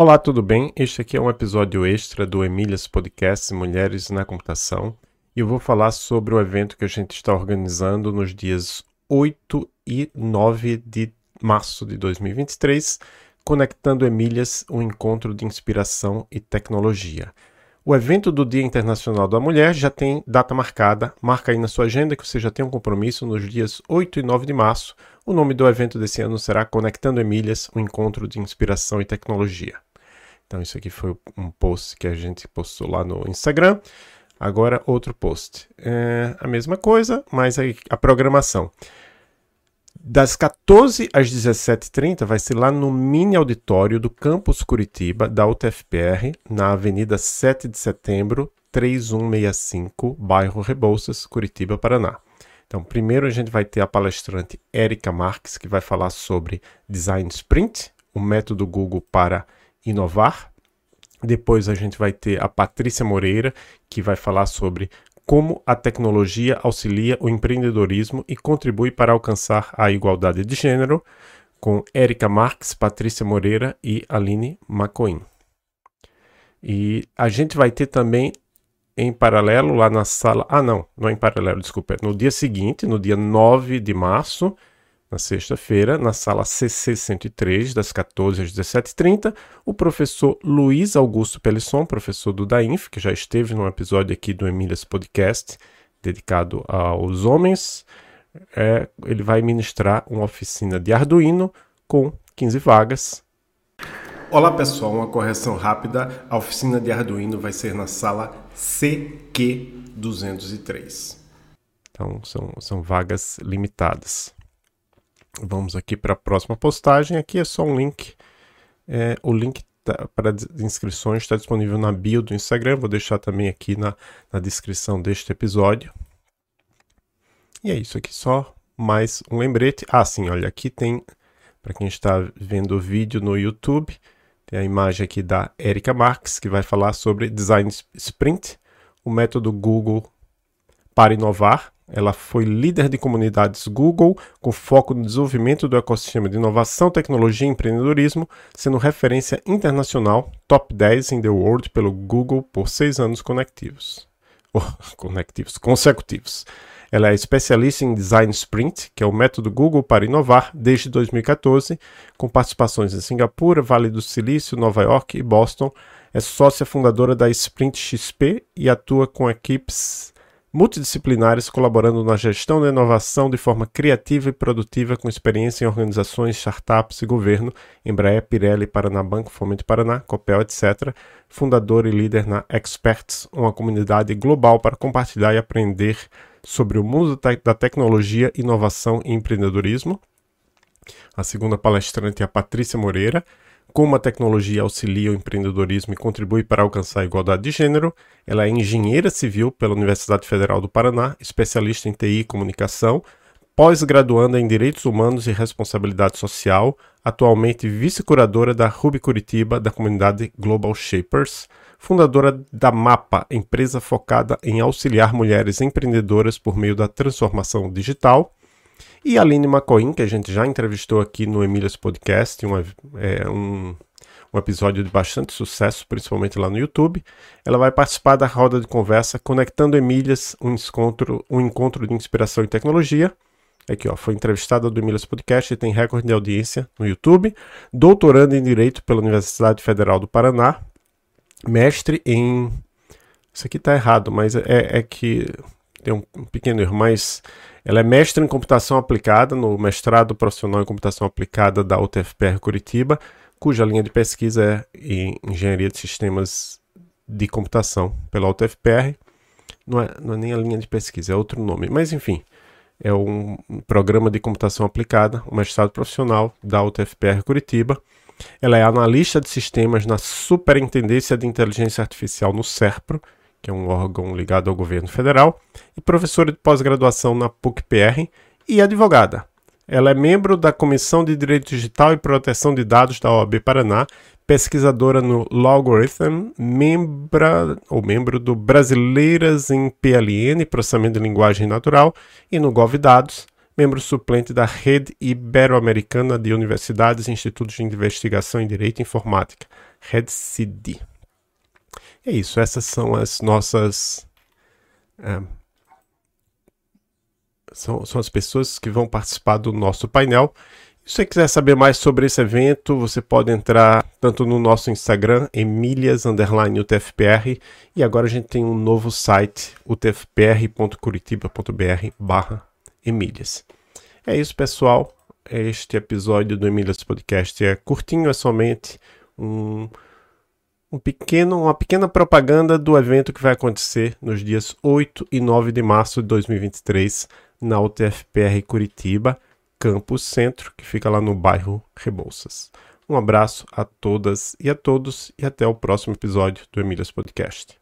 Olá, tudo bem? Este aqui é um episódio extra do Emílias Podcast Mulheres na Computação e eu vou falar sobre o evento que a gente está organizando nos dias 8 e 9 de março de 2023, Conectando Emílias, um encontro de inspiração e tecnologia. O evento do Dia Internacional da Mulher já tem data marcada. Marca aí na sua agenda que você já tem um compromisso nos dias 8 e 9 de março. O nome do evento desse ano será Conectando Emílias, um encontro de inspiração e tecnologia. Então, isso aqui foi um post que a gente postou lá no Instagram. Agora, outro post. É a mesma coisa, mas aí a programação. Das 14 às 17h30 vai ser lá no mini auditório do Campus Curitiba, da UTFPR, na Avenida 7 de Setembro, 3165, bairro Rebouças, Curitiba, Paraná. Então, primeiro a gente vai ter a palestrante Érica Marques, que vai falar sobre Design Sprint, o método Google para inovar. Depois a gente vai ter a Patrícia Moreira, que vai falar sobre como a tecnologia auxilia o empreendedorismo e contribui para alcançar a igualdade de gênero, com Érica Marques, Patrícia Moreira e Aline Macoin. E a gente vai ter também em paralelo lá na sala. Ah, não, não é em paralelo, desculpa. É no dia seguinte, no dia 9 de março, na sexta-feira, na sala CC 103, das 14 às 17h30, o professor Luiz Augusto Pelisson, professor do DAINF, que já esteve num episódio aqui do Emílias Podcast, dedicado aos homens, é, ele vai ministrar uma oficina de Arduino com 15 vagas. Olá pessoal, uma correção rápida. A oficina de Arduino vai ser na sala CQ203. Então são, são vagas limitadas. Vamos aqui para a próxima postagem. Aqui é só um link. É, o link tá, para inscrições está disponível na bio do Instagram. Vou deixar também aqui na, na descrição deste episódio. E é isso aqui, só mais um lembrete. Ah, sim, olha, aqui tem, para quem está vendo o vídeo no YouTube, tem a imagem aqui da Erika Marques, que vai falar sobre Design Sprint, o método Google para inovar. Ela foi líder de comunidades Google, com foco no desenvolvimento do ecossistema de inovação, tecnologia e empreendedorismo, sendo referência internacional, top 10 in the world pelo Google por seis anos conectivos. Oh, conectivos, consecutivos. Ela é especialista em Design Sprint, que é o método Google para inovar, desde 2014, com participações em Singapura, Vale do Silício, Nova York e Boston. É sócia fundadora da Sprint XP e atua com equipes multidisciplinares colaborando na gestão da inovação de forma criativa e produtiva com experiência em organizações, startups e governo, Embraer, Pirelli, Paranabanco, Fomento Paraná, Copel, etc. Fundador e líder na Experts, uma comunidade global para compartilhar e aprender sobre o mundo da tecnologia, inovação e empreendedorismo. A segunda palestrante é a Patrícia Moreira, como a tecnologia auxilia o empreendedorismo e contribui para alcançar a igualdade de gênero. Ela é engenheira civil pela Universidade Federal do Paraná, especialista em TI e comunicação, pós-graduanda em Direitos Humanos e Responsabilidade Social, atualmente vice-curadora da Ruby Curitiba da comunidade Global Shapers, fundadora da MAPA, empresa focada em auxiliar mulheres empreendedoras por meio da transformação digital e a Aline McCoy, que a gente já entrevistou aqui no Emílias Podcast, um, é, um, um episódio de bastante sucesso, principalmente lá no YouTube. Ela vai participar da roda de conversa Conectando Emílias, um encontro, um encontro de inspiração e tecnologia. Aqui, ó, foi entrevistada do Emílias Podcast e tem recorde de audiência no YouTube. Doutorando em Direito pela Universidade Federal do Paraná. Mestre em. Isso aqui tá errado, mas é, é que tem um pequeno erro, mas ela é mestre em computação aplicada no mestrado profissional em computação aplicada da UTFPR Curitiba, cuja linha de pesquisa é em engenharia de sistemas de computação pela UTFPR. Não é, não é nem a linha de pesquisa, é outro nome, mas enfim, é um programa de computação aplicada, um mestrado profissional da UTFPR Curitiba. Ela é analista de sistemas na Superintendência de Inteligência Artificial no SERPRO que é um órgão ligado ao governo federal, e professora de pós-graduação na PUC-PR e advogada. Ela é membro da Comissão de Direito Digital e Proteção de Dados da OAB Paraná, pesquisadora no Logarithm, membra, ou membro do Brasileiras em PLN, Processamento de Linguagem Natural, e no GovDados, membro suplente da Rede Ibero-Americana de Universidades e Institutos de Investigação em Direito e Informática, REDCID. É isso, essas são as nossas. É, são, são as pessoas que vão participar do nosso painel. Se você quiser saber mais sobre esse evento, você pode entrar tanto no nosso Instagram, emílias_utfpr, e agora a gente tem um novo site, utfpr.curitiba.br barra emílias. É isso, pessoal. Este episódio do Emílias Podcast é curtinho, é somente um, um pequeno, uma pequena propaganda do evento que vai acontecer nos dias 8 e 9 de março de 2023 na UTFPR Curitiba Campus Centro, que fica lá no bairro Rebouças. Um abraço a todas e a todos e até o próximo episódio do Emílias Podcast.